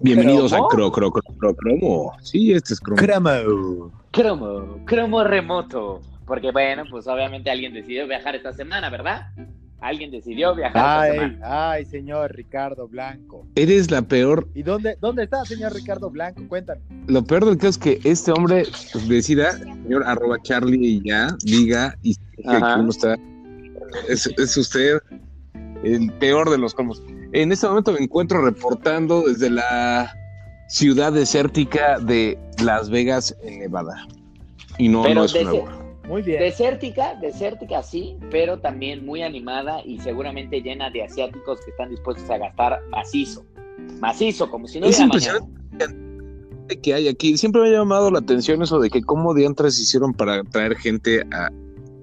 Bienvenidos a ¿Cromo? Cro, Cro, Cro, Cro, Cromo. Sí, este es Cromo. Cromo. Cromo, cromo remoto. Porque bueno, pues obviamente alguien decidió viajar esta semana, ¿verdad? Alguien decidió viajar esta Ay, semana. ay, señor Ricardo Blanco. Eres la peor. ¿Y dónde, dónde está, señor Ricardo Blanco? Cuéntanos. Lo peor del caso es que este hombre pues, decida, señor arroba Charlie y ya, diga y que uno está. Es, es usted el peor de los colmos. En este momento me encuentro reportando desde la ciudad desértica de Las Vegas, en Nevada. Y no, Pero no es nuevo. Muy bien. Desértica, desértica sí, pero también muy animada y seguramente llena de asiáticos que están dispuestos a gastar macizo. Macizo, como si no Es hubiera mañana. impresionante que hay aquí. Siempre me ha llamado la atención eso de que cómo diantres hicieron para traer gente a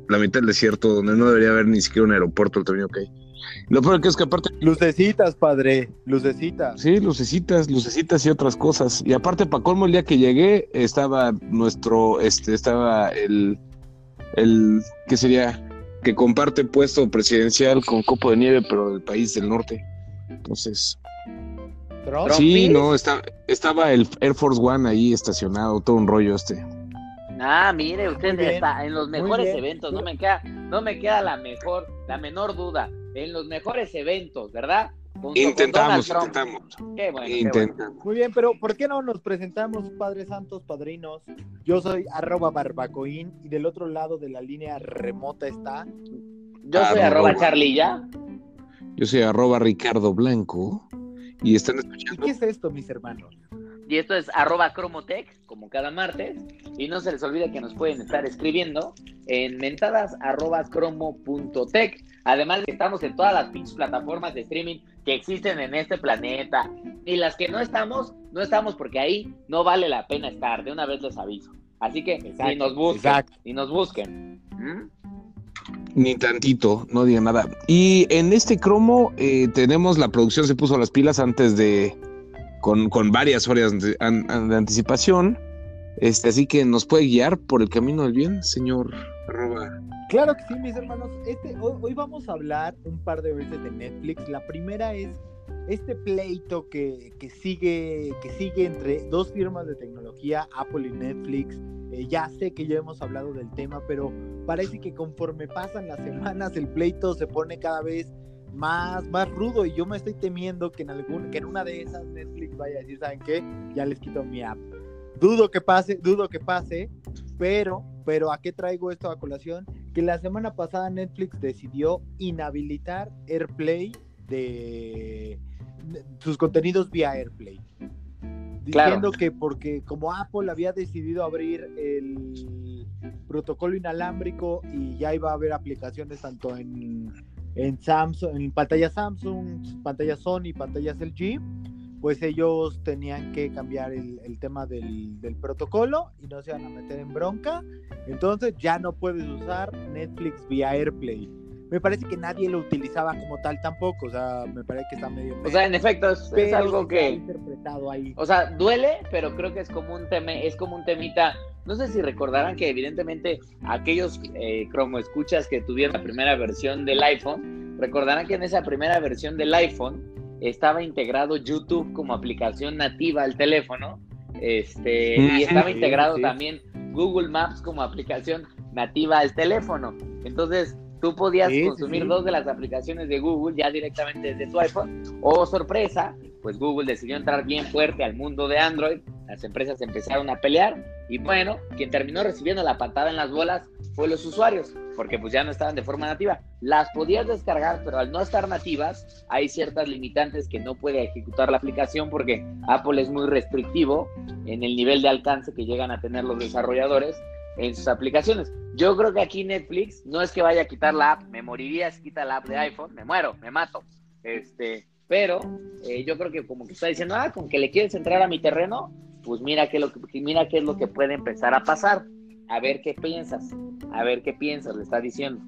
la mitad del desierto donde no debería haber ni siquiera un aeropuerto el tamaño que hay. Lo peor que es que aparte, Lucecitas, padre. Lucecitas. sí, lucecitas, lucecitas y otras cosas. Y aparte, para colmo, el día que llegué, estaba nuestro, este, estaba el, el, ¿qué sería? Que comparte puesto presidencial con Copo de Nieve, pero del país del norte. Entonces, Trump. sí, no, está, estaba el Air Force One ahí estacionado, todo un rollo este. Ah, mire, usted bien, está en los mejores eventos, no me queda, no me queda la mejor, la menor duda, en los mejores eventos, ¿verdad? Junto Intentamos, intentamos. Qué bueno, Intentamos. Muy bien, pero ¿por qué no nos presentamos, Padres Santos, padrinos? Yo soy arroba barbacoín y del otro lado de la línea remota está. Yo soy Arroba. ya. Yo soy arroba Ricardo Blanco y están ¿Y escuchando. qué es esto, mis hermanos? Y esto es arroba cromotech, como cada martes. Y no se les olvide que nos pueden estar escribiendo en mentadas arroba cromo.tech. Además que estamos en todas las pinches plataformas de streaming que existen en este planeta. Y las que no estamos, no estamos porque ahí no vale la pena estar. De una vez les aviso. Así que Exacto, ni nos busquen. exacto. Ni nos busquen. ¿Mm? Ni tantito, no diga nada. Y en este cromo eh, tenemos la producción se puso las pilas antes de. con, con varias horas de, an- an- de anticipación. Este, así que nos puede guiar por el camino del bien, señor arroba. Claro que sí, mis hermanos. Este, hoy, hoy vamos a hablar un par de veces de Netflix. La primera es este pleito que, que sigue, que sigue entre dos firmas de tecnología, Apple y Netflix. Eh, ya sé que ya hemos hablado del tema, pero parece que conforme pasan las semanas el pleito se pone cada vez más, más rudo y yo me estoy temiendo que en algún, que en una de esas Netflix vaya a decir, ¿saben qué? Ya les quito mi app. Dudo que pase, dudo que pase, pero, pero ¿a qué traigo esto a colación? Que la semana pasada Netflix decidió inhabilitar AirPlay de, de sus contenidos vía AirPlay. Claro. Diciendo que porque como Apple había decidido abrir el protocolo inalámbrico y ya iba a haber aplicaciones tanto en, en Samsung, en pantallas Samsung, pantallas Sony, pantallas LG, pues ellos tenían que cambiar el, el tema del, del protocolo y no se van a meter en bronca. Entonces ya no puedes usar Netflix vía AirPlay. Me parece que nadie lo utilizaba como tal tampoco, o sea, me parece que está medio... O sea, en efecto, es, es algo que. interpretado ahí. O sea, duele, pero creo que es como un tema, es como un temita. No sé si recordarán que evidentemente aquellos eh, cromo escuchas que tuvieron la primera versión del iPhone, recordarán que en esa primera versión del iPhone estaba integrado YouTube como aplicación nativa al teléfono. Este, y estaba integrado sí. también Google Maps como aplicación nativa al teléfono. Entonces, tú podías Sí, consumir dos de las aplicaciones de Google ya directamente desde tu iPhone. O sorpresa, pues Google decidió entrar bien fuerte al mundo de Android, las empresas empezaron a pelear y bueno, quien terminó recibiendo la patada en las bolas fue los usuarios, porque pues ya no estaban de forma nativa. Las podías descargar, pero al no estar nativas, hay ciertas limitantes que no puede ejecutar la aplicación porque Apple es muy restrictivo en el nivel de alcance que llegan a tener los desarrolladores en sus aplicaciones. Yo creo que aquí Netflix no es que vaya a quitar la app, me moriría si quita la app de iPhone, me muero, me mato. Este, pero eh, yo creo que como que está diciendo, ah, con que le quieres entrar a mi terreno, pues mira qué, lo que, mira qué es lo que puede empezar a pasar. A ver qué piensas, a ver qué piensas, le está diciendo.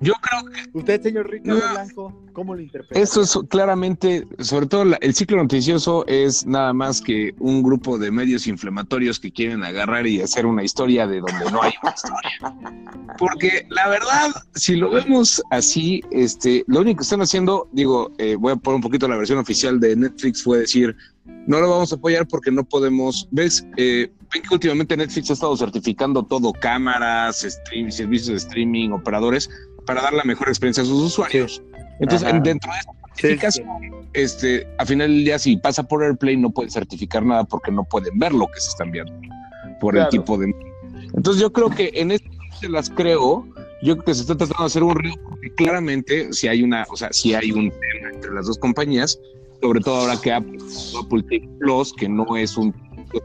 Yo creo que Usted, señor Ricardo No. Blanco, ¿cómo lo interpreta? esto es claramente, sobre todo la- el ciclo noticioso es nada más que un grupo de medios inflamatorios que quieren agarrar y hacer una historia de donde no hay una historia. Porque la verdad, si lo vemos así, este, lo único que están haciendo, digo, eh, voy a poner un poquito la versión oficial de Netflix, fue decir, no lo vamos a apoyar porque no podemos, ves, eh, ven que últimamente Netflix ha estado certificando todo, cámaras, stream, servicios de streaming, operadores, para dar la mejor experiencia a sus usuarios. Entonces, Ajá. dentro de esa certificación, este, a final del día, si pasa por AirPlay, no pueden certificar nada porque no pueden ver lo que se están viendo por Claro. el tipo de. Entonces, yo creo que en este se las creo. Yo creo que se está tratando de hacer un río porque claramente si hay una, o sea, si hay un tema entre las dos compañías, sobre todo ahora que Apple, Apple TV Plus, que no es un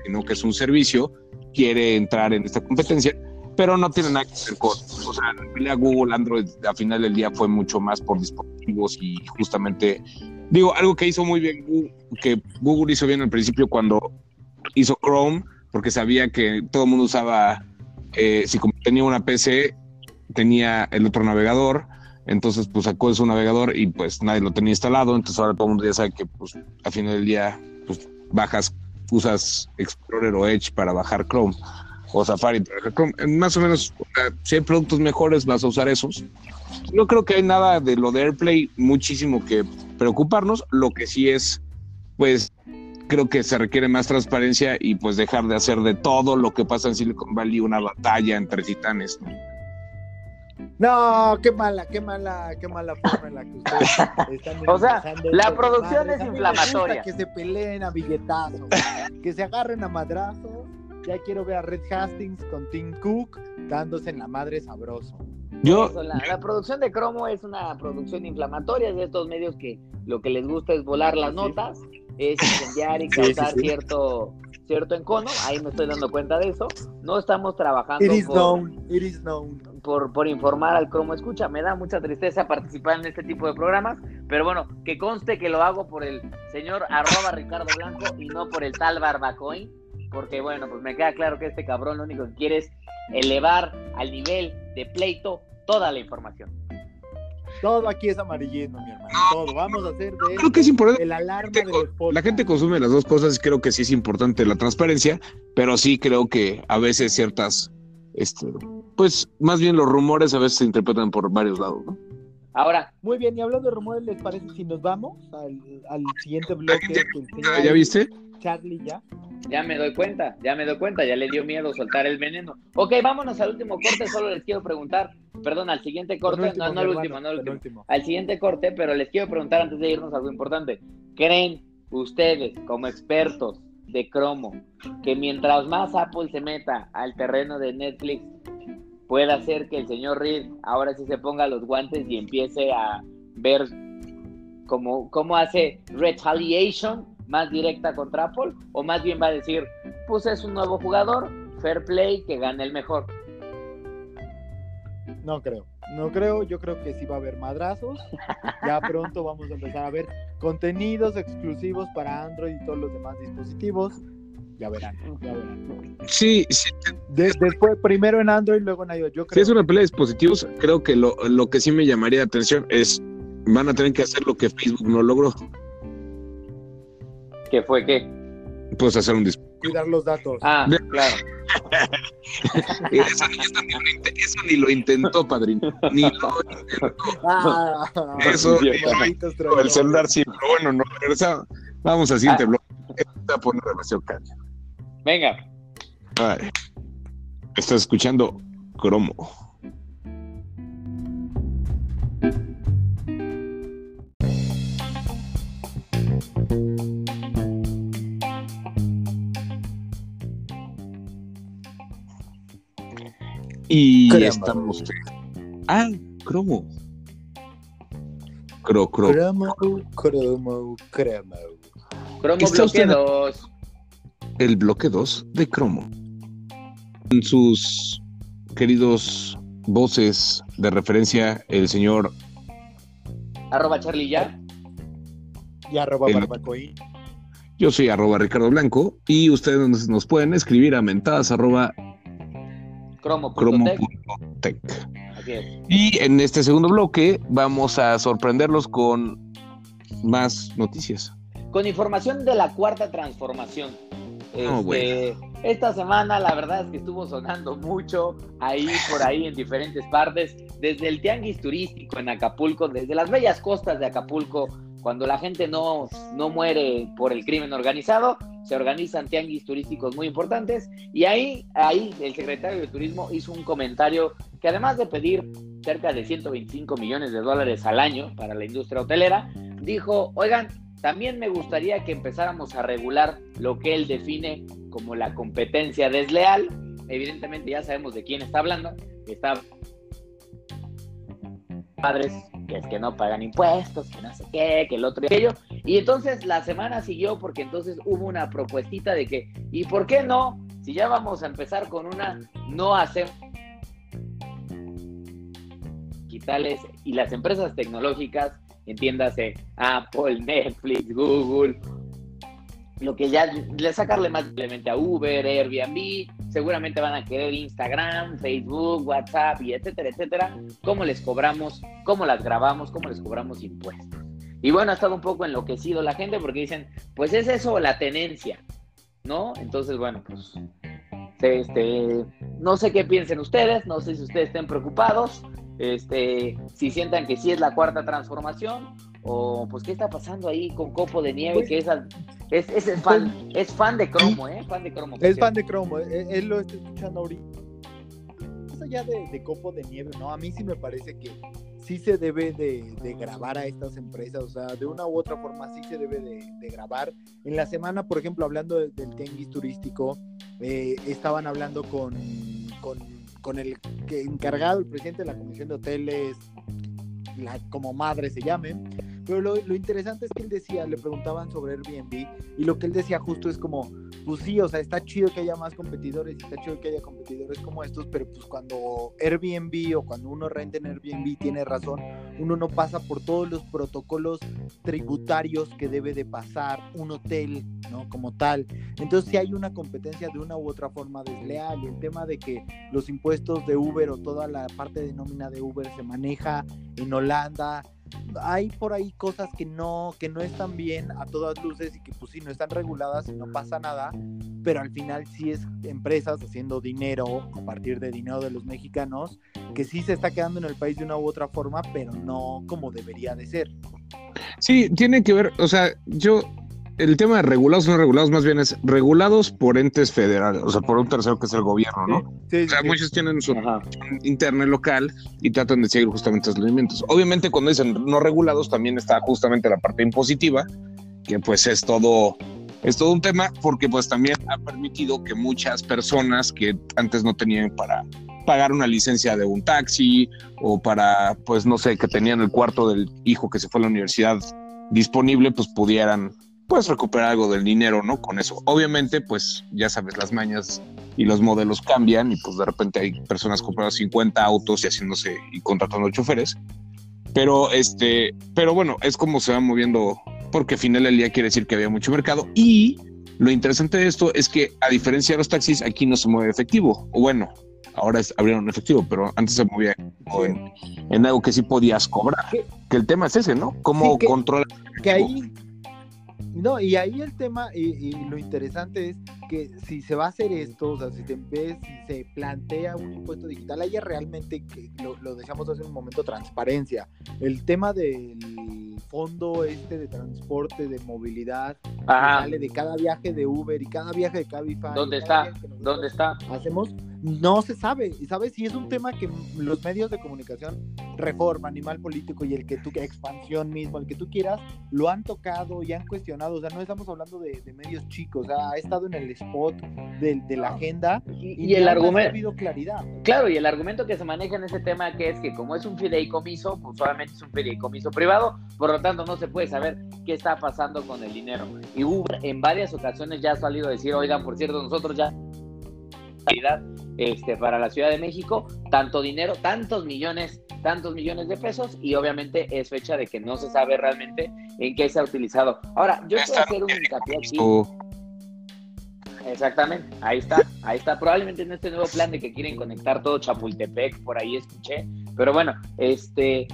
sino que es un servicio, quiere entrar en esta competencia, pero no tiene nada que ver con, o sea, la Google, Android, a final del día fue mucho más por dispositivos y justamente, digo, algo que hizo muy bien, Google, que Google hizo bien al principio cuando hizo Chrome, porque sabía que todo el mundo usaba, eh, si tenía una PC, tenía el otro navegador, entonces pues sacó de su navegador y pues nadie lo tenía instalado, entonces ahora todo el mundo ya sabe que pues al final del día pues bajas, usas Explorer o Edge para bajar Chrome o Safari para bajar Chrome, Eh, más o menos, si hay productos mejores vas a usar esos. No creo que hay nada de lo de AirPlay muchísimo que preocuparnos, lo que sí es pues creo que se requiere más transparencia y pues dejar de hacer de todo lo que pasa en Silicon Valley una batalla entre titanes. ¿no? No, qué mala, qué mala, qué mala forma en la que ustedes están O sea, la producción es inflamatoria. Que se peleen a billetazos, que se agarren a madrazos. Ya quiero ver a Red Hastings con Tim Cook dándose en la madre sabroso. Yo, Eso, la, la producción de cromo es una producción inflamatoria es de estos medios que lo que les gusta es volar las Sí. notas, es incendiar y Sí, sí, causar sí. cierto cierto encono. Ahí me estoy dando cuenta de eso. No estamos trabajando It is por, known, it is known. Por, por informar al cromo escucha. Me da mucha tristeza participar en este tipo de programas, pero bueno, que conste que lo hago por el señor arroba Ricardo Blanco y no por el tal Barbacoin, porque bueno, pues me queda claro que este cabrón lo único que quiere es elevar al nivel de pleito toda la información. Todo aquí es amarillismo, mi hermano. Todo. Vamos a hacer de creo que es importante. el alarma gente de. La gente consume las dos cosas y creo que sí es importante la transparencia, pero sí creo que a veces ciertas, este, pues más bien los rumores a veces se interpretan por varios lados, ¿no? Ahora, Muy bien, y hablando de rumores, ¿les parece si nos vamos al, al siguiente bloque? que el señor ¿Ya viste? Charlie ya. ya me doy cuenta, ya me doy cuenta, ya le dio miedo soltar el veneno. Ok, vámonos al último corte, solo les quiero preguntar, perdón, al siguiente corte, Penúltimo, no, no al último, no al último. penúltimo. al siguiente corte, pero les quiero preguntar antes de irnos algo importante. ¿Creen ustedes, como expertos de cromo, que mientras más Apple se meta al terreno de Netflix, pueda hacer que el señor Reed ahora sí se ponga los guantes y empiece a ver cómo, cómo hace retaliation más directa contra Apple? ¿O más bien va a decir, pues es un nuevo jugador, fair play, que gane el mejor? No creo. No creo, yo creo que sí va a haber madrazos. Ya pronto vamos a empezar a ver contenidos exclusivos para Android y todos los demás dispositivos. Ya verán, ya verán. Sí, sí, De- después, primero en Android, luego en iOS. Yo si es una pelea de dispositivos, creo que lo, lo que sí me llamaría la atención es, van a tener que hacer lo que Facebook no logró, ¿Qué fue qué? pues hacer un dispositivo. Cuidar los datos. Ah, De- claro. Eso, eso ni lo inte- eso ni lo intentó, padrino. Ni lo intentó. Ah, Eso, el celular sí, pero bueno, no. Vamos al siguiente bloque. Esto se va a poner demasiado caña. Venga. Ay. Estás escuchando Cromo. Y estamos. Ah, Cromo. Cro, cro. Cromo, cromo, cromo. Cromo Está bloque usted- 2. El bloque 2 de Cromo. En sus queridos voces de referencia, el señor, Arroba Charlie ya. Y arroba El- barbacoí. yo soy arroba Ricardo Blanco, y ustedes nos, pueden escribir a mentadas arroba Cromo. cromo.tech. Y en este segundo bloque vamos a sorprenderlos con más noticias. Con información de la cuarta transformación. Este, bueno. Esta semana la verdad es que estuvo sonando mucho ahí por ahí en diferentes partes, desde el tianguis turístico en Acapulco, desde las bellas costas de Acapulco, Cuando la gente no, no muere por el crimen organizado, se organizan tianguis turísticos muy importantes y ahí, ahí el secretario de Turismo hizo un comentario que además de pedir cerca de 125 millones de dólares al año para la industria hotelera, dijo, oigan, también me gustaría que empezáramos a regular lo que él define como la competencia desleal. Evidentemente ya sabemos de quién está hablando. Está padres que es que no pagan impuestos, que no sé qué, que el otro y aquello. Y entonces la semana siguió porque entonces hubo una propuestita de que, ¿y por qué no? Si ya vamos a empezar con una, no hacer digitales y las empresas tecnológicas entiéndase Apple, Netflix, Google, lo que ya le sacarle más simplemente a Uber, Airbnb, seguramente van a querer Instagram, Facebook, WhatsApp y etcétera, etcétera, cómo les cobramos, cómo las grabamos, cómo les cobramos impuestos. Y bueno, ha estado un poco enloquecido la gente porque dicen, pues es eso la tenencia, ¿no? Entonces, bueno, pues este, no sé qué piensen ustedes, no sé si ustedes estén preocupados, este, si sientan que sí es la cuarta transformación o pues qué está pasando ahí con Copo de Nieve, pues que es, es, es, fan, pues es fan de cromo, ¿eh? Fan de cromo. Es fan de cromo, eh, él, lo está escuchando ahorita. Más allá de, Copo de Nieve, ¿no? A mí sí me parece que sí se debe de, grabar a estas empresas, o sea, de una u otra forma sí se debe de, grabar. En la semana, por ejemplo, hablando del tenguis turístico, eh, estaban hablando con, con con el que encargado, el presidente de la Comisión de Hoteles, como madre se llame. Pero lo, lo, interesante es que él decía, le preguntaban sobre Airbnb y lo que él decía justo es como, pues sí, o sea, está chido que haya más competidores está chido que haya competidores como estos, pero pues cuando Airbnb o cuando uno renta en Airbnb tiene razón, uno no pasa por todos los protocolos tributarios que debe de pasar un hotel, ¿no? Como tal. Entonces si hay una competencia de una u otra forma desleal y el tema de que los impuestos de Uber o toda la parte de nómina de Uber se maneja en Holanda, hay por ahí cosas que no, que no están bien a todas luces y que pues sí, no están reguladas y no pasa nada, pero al final sí es empresas haciendo dinero a partir de dinero de los mexicanos, que sí se está quedando en el país de una u otra forma, pero no como debería de ser. Sí, tiene que ver, o sea, yo el tema de regulados o no regulados más bien es regulados por entes federales, o sea, por un tercero que es el gobierno, ¿no? o sea, muchos tienen su internet local y tratan de seguir justamente esos lineamientos. Obviamente cuando dicen no regulados también está justamente la parte impositiva, que pues es todo es todo un tema porque pues también ha permitido que muchas personas que antes no tenían para pagar una licencia de un taxi o para pues no sé, que tenían el cuarto del hijo que se fue a la universidad disponible, pues pudieran puedes recuperar algo del dinero, ¿no? Con eso. Obviamente, pues ya sabes, las mañas y los modelos cambian y pues de repente hay personas comprando 50 autos y haciéndose y contratando choferes. Pero este, pero bueno, es como se va moviendo porque al final del día quiere decir que había mucho mercado y lo interesante de esto es que a diferencia de los taxis aquí no se mueve efectivo. O bueno, ahora es, abrieron efectivo, pero antes se movía en, algo que sí podías cobrar. Que el tema es ese, ¿no? ¿Cómo controlar? Que ahí no, y ahí el tema, y, lo interesante es que si se va a hacer esto, o sea, si se, ve, si se plantea un impuesto digital, haya realmente, que lo, lo dejamos hace un momento, transparencia. El tema del fondo este de transporte, de movilidad, sale de cada viaje de Uber y cada viaje de Cabify. ¿Dónde está? ¿Dónde está? Hacemos, no se sabe, y sabes si es un tema que los medios de comunicación, reforma, animal político y el que tú, expansión mismo, el que tú quieras, lo han tocado y han cuestionado, o sea, no estamos hablando de, medios chicos, o sea, ha estado en el spot de, de la agenda y, el argumento... Ha habido claridad. Claro, y el argumento que se maneja en ese tema que es que como es un fideicomiso, pues solamente es un fideicomiso privado, por lo tanto no se puede saber qué está pasando con el dinero. Y Uber en varias ocasiones ya ha salido a decir, oigan, por cierto, nosotros ya este, para la Ciudad de México, tanto dinero, tantos millones, tantos millones de pesos, y obviamente es fecha de que no se sabe realmente en qué se ha utilizado. Ahora, yo quiero hacer un hincapié aquí. Exactamente, ahí está, ahí está. Probablemente en este nuevo plan de que quieren conectar todo Chapultepec, por ahí escuché. Pero bueno, este,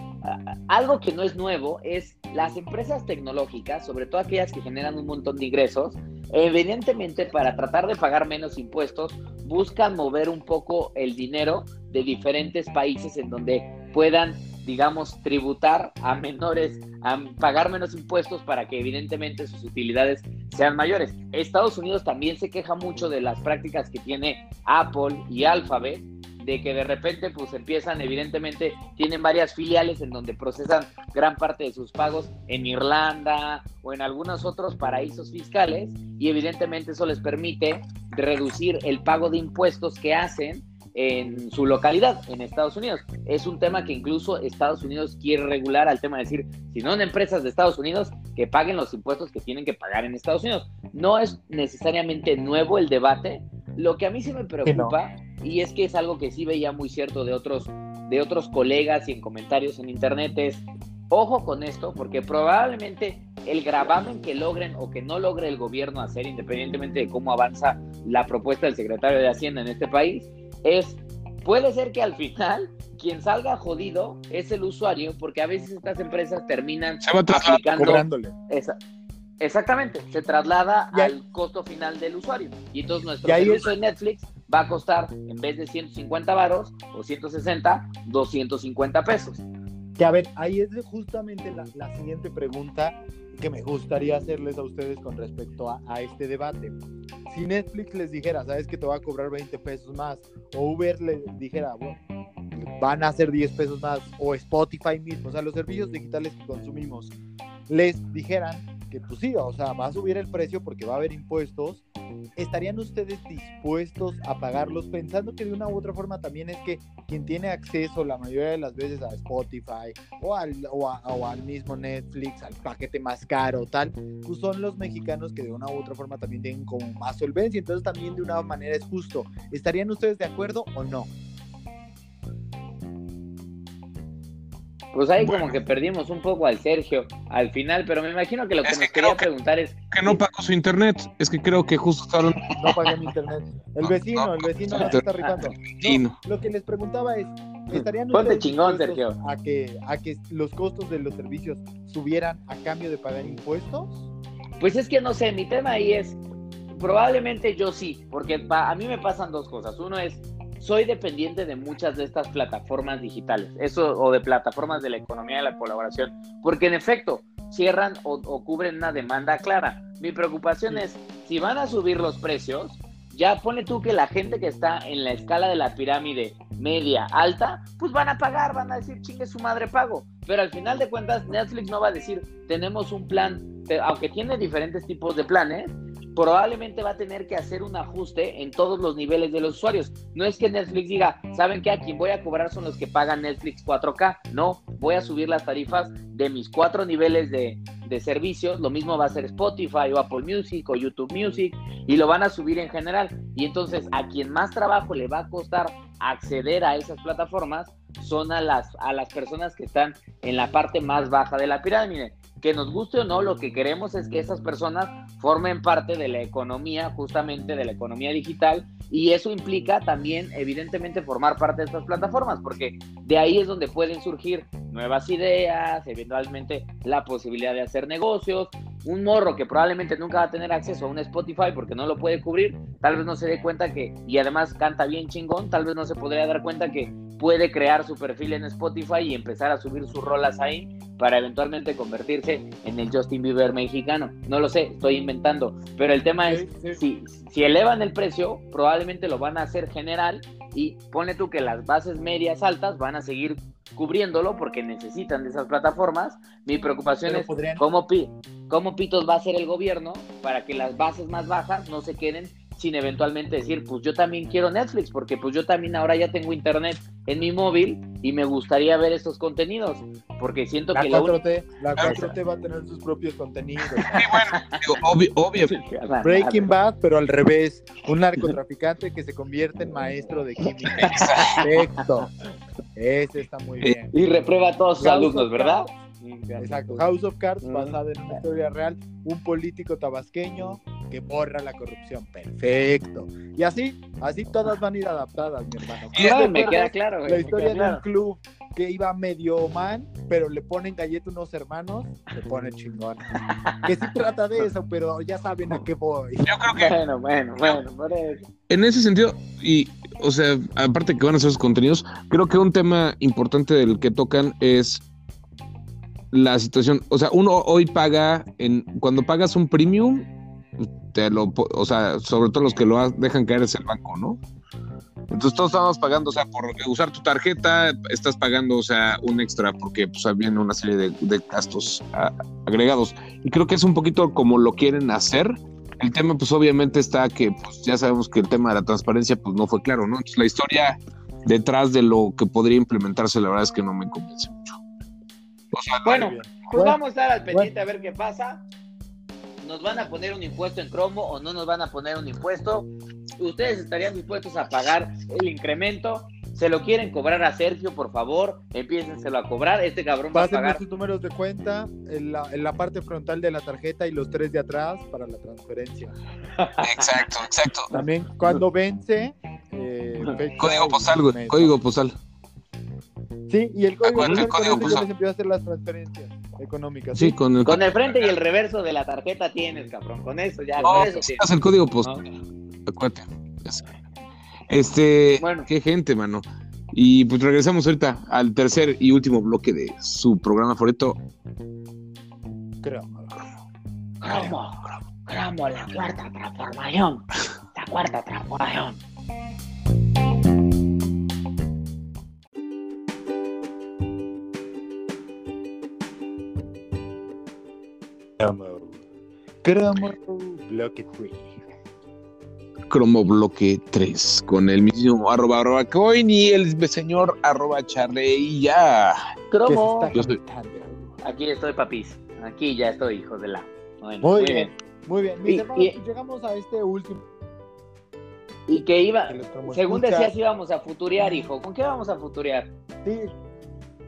algo que no es nuevo es las empresas tecnológicas, sobre todo aquellas que generan un montón de ingresos, evidentemente para tratar de pagar menos impuestos, buscan mover un poco el dinero de diferentes países en donde puedan digamos, tributar a menores, a pagar menos impuestos para que evidentemente sus utilidades sean mayores. Estados Unidos también se queja mucho de las prácticas que tiene Apple y Alphabet, de que de repente pues empiezan, evidentemente tienen varias filiales en donde procesan gran parte de sus pagos en Irlanda o en algunos otros paraísos fiscales y evidentemente eso les permite reducir el pago de impuestos que hacen en su localidad, en Estados Unidos. Es un tema que incluso Estados Unidos quiere regular al tema de decir, si no en empresas de Estados Unidos, que paguen los impuestos que tienen que pagar en Estados Unidos. No es necesariamente nuevo el debate. Lo que a mí sí me preocupa, y es que es algo que sí veía muy cierto de otros, de otros colegas y en comentarios en internet, es, ojo con esto, porque probablemente el gravamen que logren o que no logre el gobierno hacer, independientemente de cómo avanza la propuesta del secretario de Hacienda en este país, es, puede ser que al final quien salga jodido es el usuario, porque a veces estas empresas terminan aplicando... exactamente, se traslada al costo final del usuario. Y entonces nuestro servicio de Netflix va a costar, en vez de 150 varos o 160, 250 pesos. Que a ver, ahí es justamente la, la siguiente pregunta que me gustaría hacerles a ustedes con respecto a, este debate. Si Netflix les dijera, sabes que te va a cobrar 20 pesos más, o Uber les dijera, bueno, van a ser 10 pesos más, o Spotify mismo, o sea, los servicios digitales que consumimos, les dijeran que pues sí, o sea, va a subir el precio porque va a haber impuestos, ¿estarían ustedes dispuestos a pagarlos pensando que de una u otra forma también es que quien tiene acceso la mayoría de las veces a Spotify o al, o, al mismo Netflix, al paquete más caro, tal, pues son los mexicanos que de una u otra forma también tienen como más solvencia, entonces también de una manera es justo. ¿Estarían ustedes de acuerdo o no? Pues ahí como que perdimos un poco al Sergio al final, pero me imagino que lo que nos quería preguntar es... Que no pagó su internet, es que creo que justo estaban... No pagué mi internet. El vecino, el vecino no, está rifando. lo que les preguntaba es, ¿estarían Ponte chingón, Sergio. A que, a que los costos de los servicios subieran a cambio de pagar impuestos? Pues es que no sé, mi tema ahí es, probablemente yo sí, porque a mí me pasan dos cosas. Uno es, soy dependiente de muchas de estas plataformas digitales, eso o de plataformas de la economía de la colaboración, porque en efecto cierran o, cubren una demanda clara. Mi preocupación es si van a subir los precios, ya pone tú que la gente que está en la escala de la pirámide media, alta, pues van a pagar, van a decir chingue su madre pago. Pero al final de cuentas, Netflix no va a decir tenemos un plan, aunque tiene diferentes tipos de planes, probablemente va a tener que hacer un ajuste en todos los niveles de los usuarios. No es que Netflix diga, ¿saben qué? A quien voy a cobrar son los que pagan Netflix 4K. No, voy a subir las tarifas de mis cuatro niveles de, de servicios. Lo mismo va a ser Spotify o Apple Music o YouTube Music y lo van a subir en general. Y entonces a quien más trabajo le va a costar acceder a esas plataformas son a las, a las personas que están en la parte más baja de la pirámide que nos guste o no, lo que queremos es que esas personas formen parte de la economía, justamente de la economía digital, y eso implica también, evidentemente, formar parte de estas plataformas, porque de ahí es donde pueden surgir nuevas ideas, eventualmente la posibilidad de hacer negocios. Un morro que probablemente nunca va a tener acceso a un Spotify porque no lo puede cubrir, tal vez no se dé cuenta que, y además canta bien chingón, tal vez no se podría dar cuenta que puede crear su perfil en Spotify y empezar a subir sus rolas ahí para eventualmente convertirse en el Justin Bieber mexicano. No lo sé, estoy inventando, pero el tema es, Si, si elevan el precio, probablemente lo van a hacer general y pone tú que las bases medias altas van a seguir cubriéndolo porque necesitan de esas plataformas. Mi preocupación es cómo, cómo pitos va a hacer el gobierno para que las bases más bajas no se queden sin eventualmente decir, pues yo también quiero Netflix, porque pues yo también ahora ya tengo internet en mi móvil y me gustaría ver estos contenidos, porque siento que 4T, la 4T va a tener sus propios contenidos. Sí, bueno, obvio, Breaking Bad, pero al revés, un narcotraficante que se convierte en maestro de química. Perfecto. Ese está muy bien. Y reprueba a todos sus alumnos, ¿verdad? Exacto. House of Cards, basada en una historia real, un político tabasqueño que borra la corrupción. Perfecto. Y así, así todas van a ir adaptadas, mi hermano. Y me queda claro. La historia de un club que iba medio mal, pero le ponen galleta unos hermanos, se pone chingón. que sí trata de eso, pero ya saben a qué voy. Yo creo que. Bueno, bueno, bueno, En ese sentido, y o sea, aparte que van a hacer sus contenidos, creo que un tema importante del que tocan es la situación. O sea, uno hoy paga, en cuando pagas un premium, te lo, o sea, sobre todo los que lo dejan caer es el banco, ¿no? Entonces todos estamos pagando, o sea, por usar tu tarjeta, estás pagando, o sea, un extra porque pues viene una serie de, gastos agregados. Y creo que es un poquito como lo quieren hacer. El tema, pues obviamente está que, pues ya sabemos que el tema de la transparencia, pues no fue claro, ¿no? Entonces la historia detrás de lo que podría implementarse, la verdad es que no me convence mucho. Bueno, pues vamos a estar al pendiente a ver qué pasa. ¿Nos van a poner un impuesto en cromo o no nos van a poner un impuesto? ¿Ustedes estarían dispuestos a pagar el incremento? Se lo quieren cobrar a Sergio, por favor, empiécenselo a cobrar. Este cabrón va a pagar. sus números de cuenta en la, en la, parte frontal de la tarjeta y los tres de atrás para la transferencia. Exacto, exacto. También cuando vence. Eh, código postal, güey. Código postal. Sí, y el código, postal, el código les empieza a hacer las transferencias económicas. Sí, con el, con el frente y el reverso de la tarjeta tienes, cabrón. Con eso ya, con eso tienes. el código postal. Acuérdate. Este, bueno. qué gente, mano. Y pues regresamos ahorita al tercer y último bloque de su programa favorito. Cromo. Cromo. Cromo, la cuarta transformación. La cuarta transformación. Cromo. Cromo bloque 3. Cromo bloque 3 con el mismo arroba arroba coin y el señor arroba charle ya. Cromo. Aquí estoy, papis. Aquí ya estoy, hijo de la. muy, bien. Muy bien. Mis hermanos, llegamos a este último. Y que iba, según decías, íbamos a futurear, hijo. ¿Con qué vamos a futurear? Sí,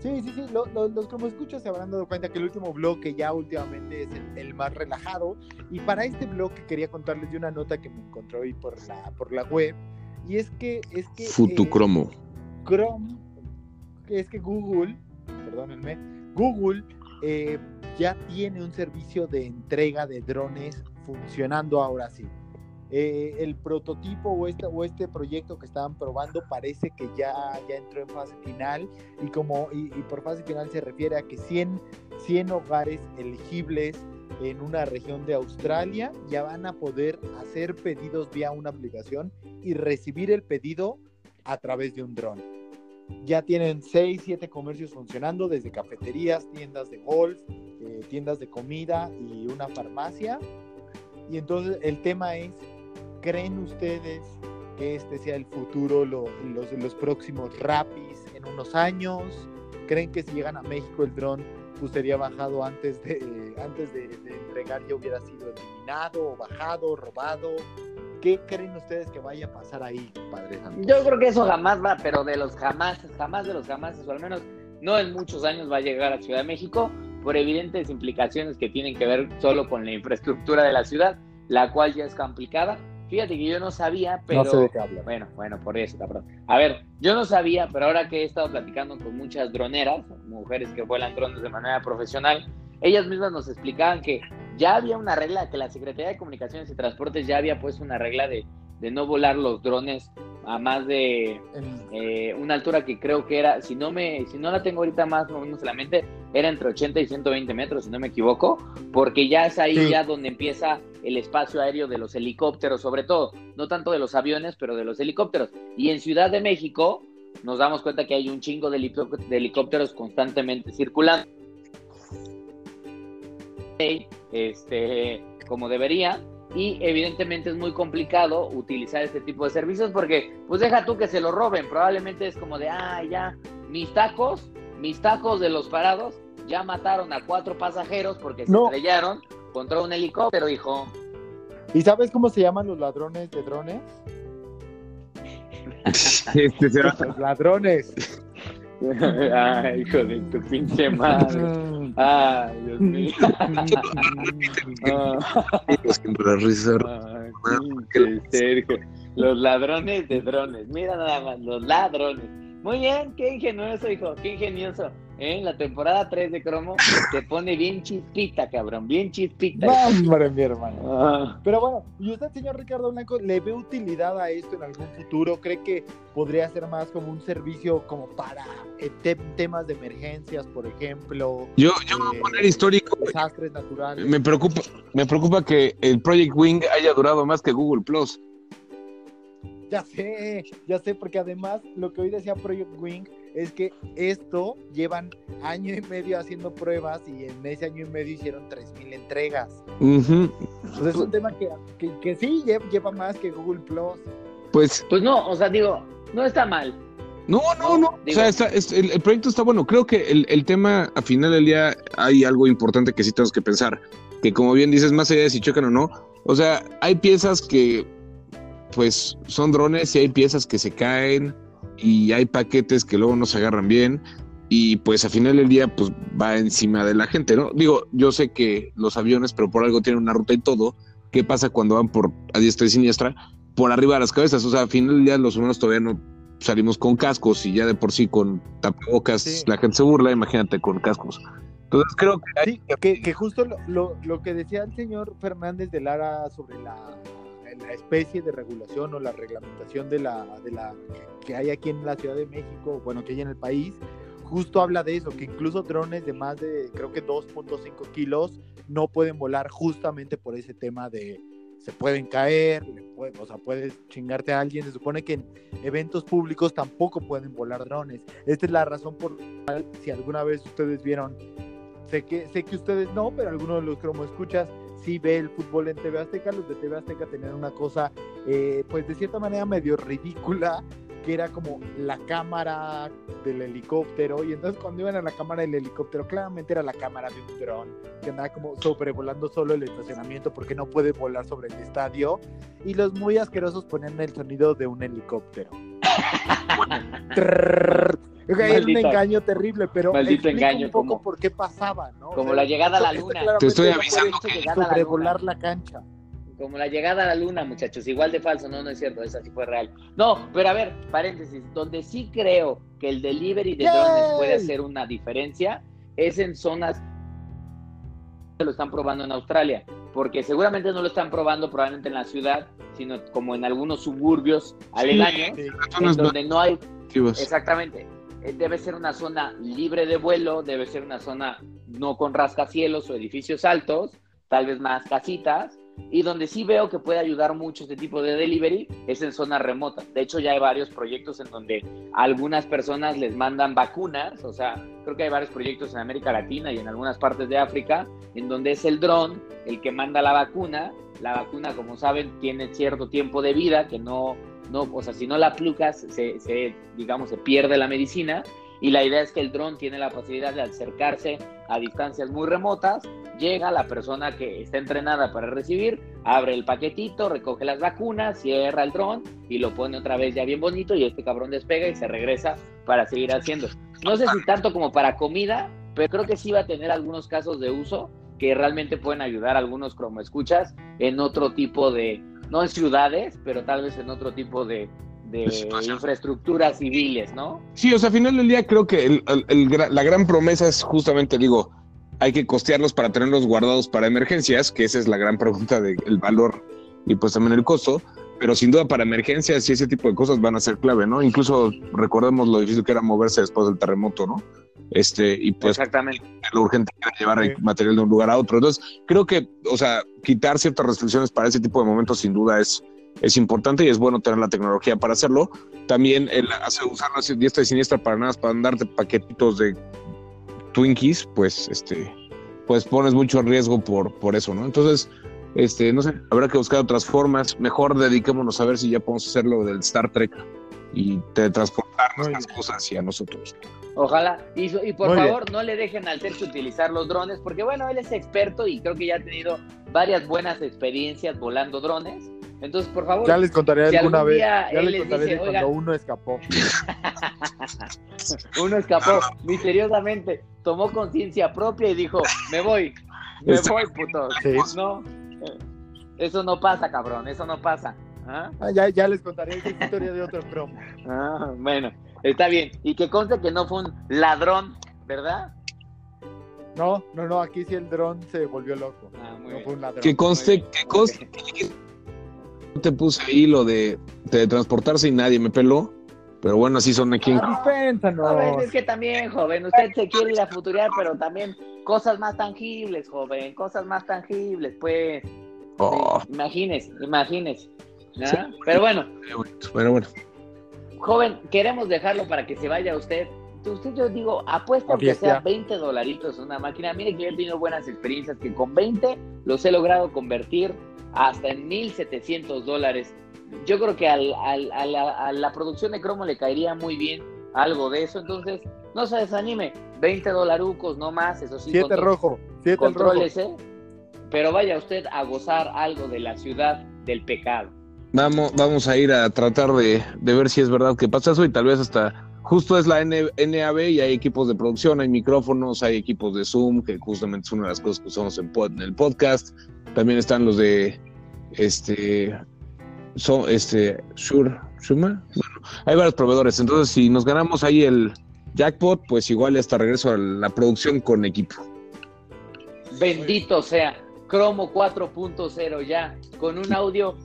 Sí, sí, sí, los que me escuchan se habrán dado cuenta que el último bloque ya últimamente es el, más relajado. Y para este bloque quería contarles de una nota que me encontré hoy por la, por la web. Y es que... Es que Futucromo. Eh, Chrome, es que Google, perdónenme, Google eh, ya tiene un servicio de entrega de drones funcionando ahora sí. Eh, el prototipo o este, o este proyecto que estaban probando parece que ya, ya entró en fase final y como y, por fase final se refiere a que 100, 100 hogares elegibles en una región de Australia ya van a poder hacer pedidos vía una aplicación y recibir el pedido a través de un dron. Ya tienen 6, 7 comercios funcionando, desde cafeterías, tiendas de golf, eh, tiendas de comida y una farmacia. Y entonces el tema es ¿Creen ustedes que este sea el futuro, los, los próximos rapis en unos años? ¿Creen que si llegan a México el dron pues sería bajado antes de, antes de, entregar ya hubiera sido eliminado, bajado, robado? ¿Qué creen ustedes que vaya a pasar ahí, padre Yo creo que eso jamás va, pero de los jamás, jamás de los jamás, o al menos no en muchos años va a llegar a Ciudad de México por evidentes implicaciones que tienen que ver solo con la infraestructura de la ciudad, la cual ya es complicada Fíjate que yo no sabía, pero. No sé de qué habla. Bueno, bueno, por eso, cabrón. A ver, yo no sabía, pero ahora que he estado platicando con muchas droneras, mujeres que vuelan drones de manera profesional, ellas mismas nos explicaban que ya había una regla, que la Secretaría de Comunicaciones y Transportes ya había puesto una regla de, de no volar los drones a más de eh, una altura que creo que era, si no me, si no la tengo ahorita más o menos en la mente, era entre 80 y 120 metros, si no me equivoco, porque ya es ahí ya donde empieza el espacio aéreo de los helicópteros, sobre todo, no tanto de los aviones, pero de los helicópteros. Y en Ciudad de México nos damos cuenta que hay un chingo de, helicópteros constantemente circulando. Este, como debería, y evidentemente es muy complicado utilizar este tipo de servicios porque pues deja tú que se lo roben, probablemente es como de, ah, ya, mis tacos, mis tacos de los parados ya mataron a cuatro pasajeros porque se estrellaron contra un helicóptero, hijo. ¿Y sabes cómo se llaman los ladrones de drones? este Los ladrones. Ay, hijo de tu pinche madre. Ay, Dios mío. Los ladrones de drones. Mira nada más, los ladrones. Muy bien, qué ingenioso, hijo, qué ingenioso. En la temporada 3 de Cromo te pone bien chispita, cabrón, bien chispita. hombre, mi hermano. Ah. Pero bueno, ¿y usted, señor Ricardo Blanco, le ve utilidad a esto en algún futuro? ¿Cree que podría ser más como un servicio como para eh, temas de emergencias, por ejemplo? Yo, yo voy a eh, poner histórico. Desastres naturales. Me preocupa, me preocupa que el Project Wing haya durado más que Google Plus. Ya sé, ya sé, porque además lo que hoy decía Project Wing es que esto llevan año y medio haciendo pruebas y en ese año y medio hicieron 3.000 entregas. Entonces es un tema que, que, sí lleva, más que Google Plus. Pues, pues no, o sea, digo, no está mal. No, no, no. o sea, el, proyecto está bueno. Creo que el, el, tema, a final del día, hay algo importante que sí tenemos que pensar. Que como bien dices, más allá de si chocan o no, o sea, hay piezas que, pues, son drones y hay piezas que se caen y hay paquetes que luego no se agarran bien y pues a final del día pues va encima de la gente, ¿no? Digo, yo sé que los aviones, pero por algo tienen una ruta y todo. ¿Qué pasa cuando van por a diestra y siniestra? Por arriba de las cabezas. O sea, a final del día los humanos todavía no salimos con cascos y ya de por sí con tapabocas la gente se burla, imagínate con cascos. Entonces creo que... Sí, que, justo lo, lo que decía el señor Fernández de Lara sobre la la especie de regulación o la reglamentación de la, de la que hay aquí en la Ciudad de México, bueno, que hay en el país, justo habla de eso, que incluso drones de más de, creo que 2.5 kilos, no pueden volar justamente por ese tema de se pueden caer, o sea, puedes chingarte a alguien. Se supone que en eventos públicos tampoco pueden volar drones. Esta es la razón por la cual, si alguna vez ustedes vieron, sé que, sé que ustedes no, pero algunos de los cromo escuchas sí ve el fútbol en TV Azteca, los de TV Azteca tenían una cosa, eh, pues de cierta manera medio ridícula, que era como la cámara del helicóptero, y entonces cuando iban a la cámara del helicóptero, claramente era la cámara de un dron, que andaba como sobrevolando solo el estacionamiento porque no puede volar sobre el estadio, y los muy asquerosos ponían el sonido de un helicóptero. Es un engaño terrible, pero Maldito engaño, un poco por qué pasaba, ¿no? Como la llegada a la luna. Te estoy avisando que sobrevolar la, la cancha. Como la llegada a la luna, muchachos, igual de falso, no, no es cierto, esa sí fue real. No, pero a ver, paréntesis, donde sí creo que el delivery de drones puede hacer una diferencia es en zonas que lo están probando en Australia, porque seguramente no lo están probando probablemente en la ciudad, sino como en algunos suburbios aledaños, en donde no hay exactamente debe ser una zona libre de vuelo, debe ser una zona no con rascacielos o edificios altos, tal vez más casitas, y donde sí veo que puede ayudar mucho este tipo de delivery es en zonas remotas. De hecho, ya hay varios proyectos en donde algunas personas les mandan vacunas, o sea, creo que hay varios proyectos en América Latina y en algunas partes de África, en donde es el dron el que manda la vacuna. La vacuna, como saben, tiene cierto tiempo de vida que no no, o sea, si no la aplicas, se, digamos, se pierde la medicina. Y la idea es que el dron tiene la posibilidad de acercarse a distancias muy remotas, llega la persona que está entrenada para recibir, abre el paquetito, recoge las vacunas, cierra el dron y lo pone otra vez ya bien bonito y este cabrón despega y se regresa para seguir haciendo. No sé si tanto como para comida, pero creo que sí va a tener algunos casos de uso que realmente pueden ayudar a algunos como escuchas en otro tipo de, no en ciudades, pero tal vez en otro tipo de, infraestructuras civiles, ¿no? Sí, o sea, al final del día creo que la gran promesa es justamente, digo, hay que costearlos para tenerlos guardados para emergencias, que esa es la gran pregunta del valor y pues también el costo, pero sin duda para emergencias y ese tipo de cosas van a ser clave, ¿no? Incluso recordemos lo difícil que era moverse después del terremoto, ¿no? Este, y pues Exactamente. lo urgente era llevar material de un lugar a otro. Entonces, creo que, o sea, quitar ciertas restricciones para ese tipo de momentos sin duda es, es importante y es bueno tener la tecnología para hacerlo. También el hacer, usarlo así diestra y siniestra para nada, para darte paquetitos de Twinkies, pues este, pues pones mucho riesgo por, por eso, ¿no? Entonces, este, no sé, habrá que buscar otras formas. Mejor dediquémonos a ver si ya podemos hacerlo del Star Trek y transportar nuestras cosas hacia nosotros. Ojalá. Y, y por favor, no le dejen al Sergio utilizar los drones, porque bueno, él es experto y creo que ya ha tenido varias buenas experiencias volando drones. Entonces, por favor. Ya les contaré alguna vez. Ya les contaré cuando uno escapó. uno escapó misteriosamente, tomó conciencia propia y dijo: Me voy, me voy, puto. No, eh, eso no pasa, cabrón, eso no pasa. ¿Ah? ah ya, ya les contaré esa historia de otro promo. Ah, bueno. Está bien. Y que conste que no fue un ladrón, ¿verdad? No, no, no, aquí sí el dron se volvió loco. Ah, muy No bien. fue un ladrón. Que conste, que conste. Te puse ahí lo de teletransportarse y nadie me peló. Pero bueno, así son aquí. Ah. Joven, es que también, joven, usted se quiere ir a futurear, pero también cosas más tangibles, joven, cosas más tangibles, pues. Oh, imagínese, imagínese. ¿no? Pero bueno, pero bueno. Joven, queremos dejarlo para que se vaya usted. Usted, yo digo, apuesta aunque sea fiestear. 20 dolaritos una máquina. Mire que yo he tenido buenas experiencias que con 20 los he logrado convertir hasta en 1.700 dólares. Yo creo que al- al- a, la, a la producción de cromo le caería muy bien algo de eso. Entonces, no se desanime. 20 dolarucos, no más, eso sí. Siete con- rojo. Siete el rojo. contrólese. Pero vaya usted a gozar algo de la ciudad del pecado. Vamos, vamos a ir a tratar de, de ver si es verdad que pasa eso y tal vez hasta justo es la NAB y hay equipos de producción, hay micrófonos, hay equipos de Zoom, que justamente es una de las cosas que usamos en, el podcast. También están los de este son este Shure. Bueno, hay varios proveedores. Entonces, si nos ganamos ahí el jackpot, pues igual hasta regreso a la producción con equipo. Bendito sea. Cromo 4.0 ya, con un audio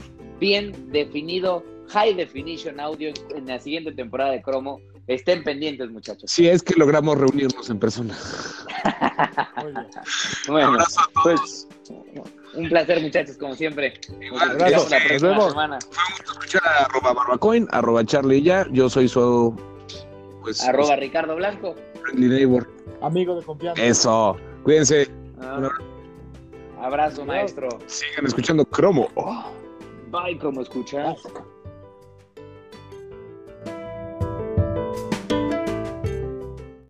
bien definido, high definition audio en la siguiente temporada de Cromo. Estén pendientes, muchachos. Si es que logramos reunirnos en persona. Bueno, Abrazo a pues un placer, muchachos, como siempre. Nos Abrazo. vemos la Nos próxima vemos. semana. escuchar a arroba barbacoin, arroba charlie ya. Yo soy su pues Arroba Ricardo Blanco. friendly neighbor. Amigo de confianza. Eso. Cuídense. Ah, abrazo, maestro. Sigan escuchando Cromo. Bye, como escuchas.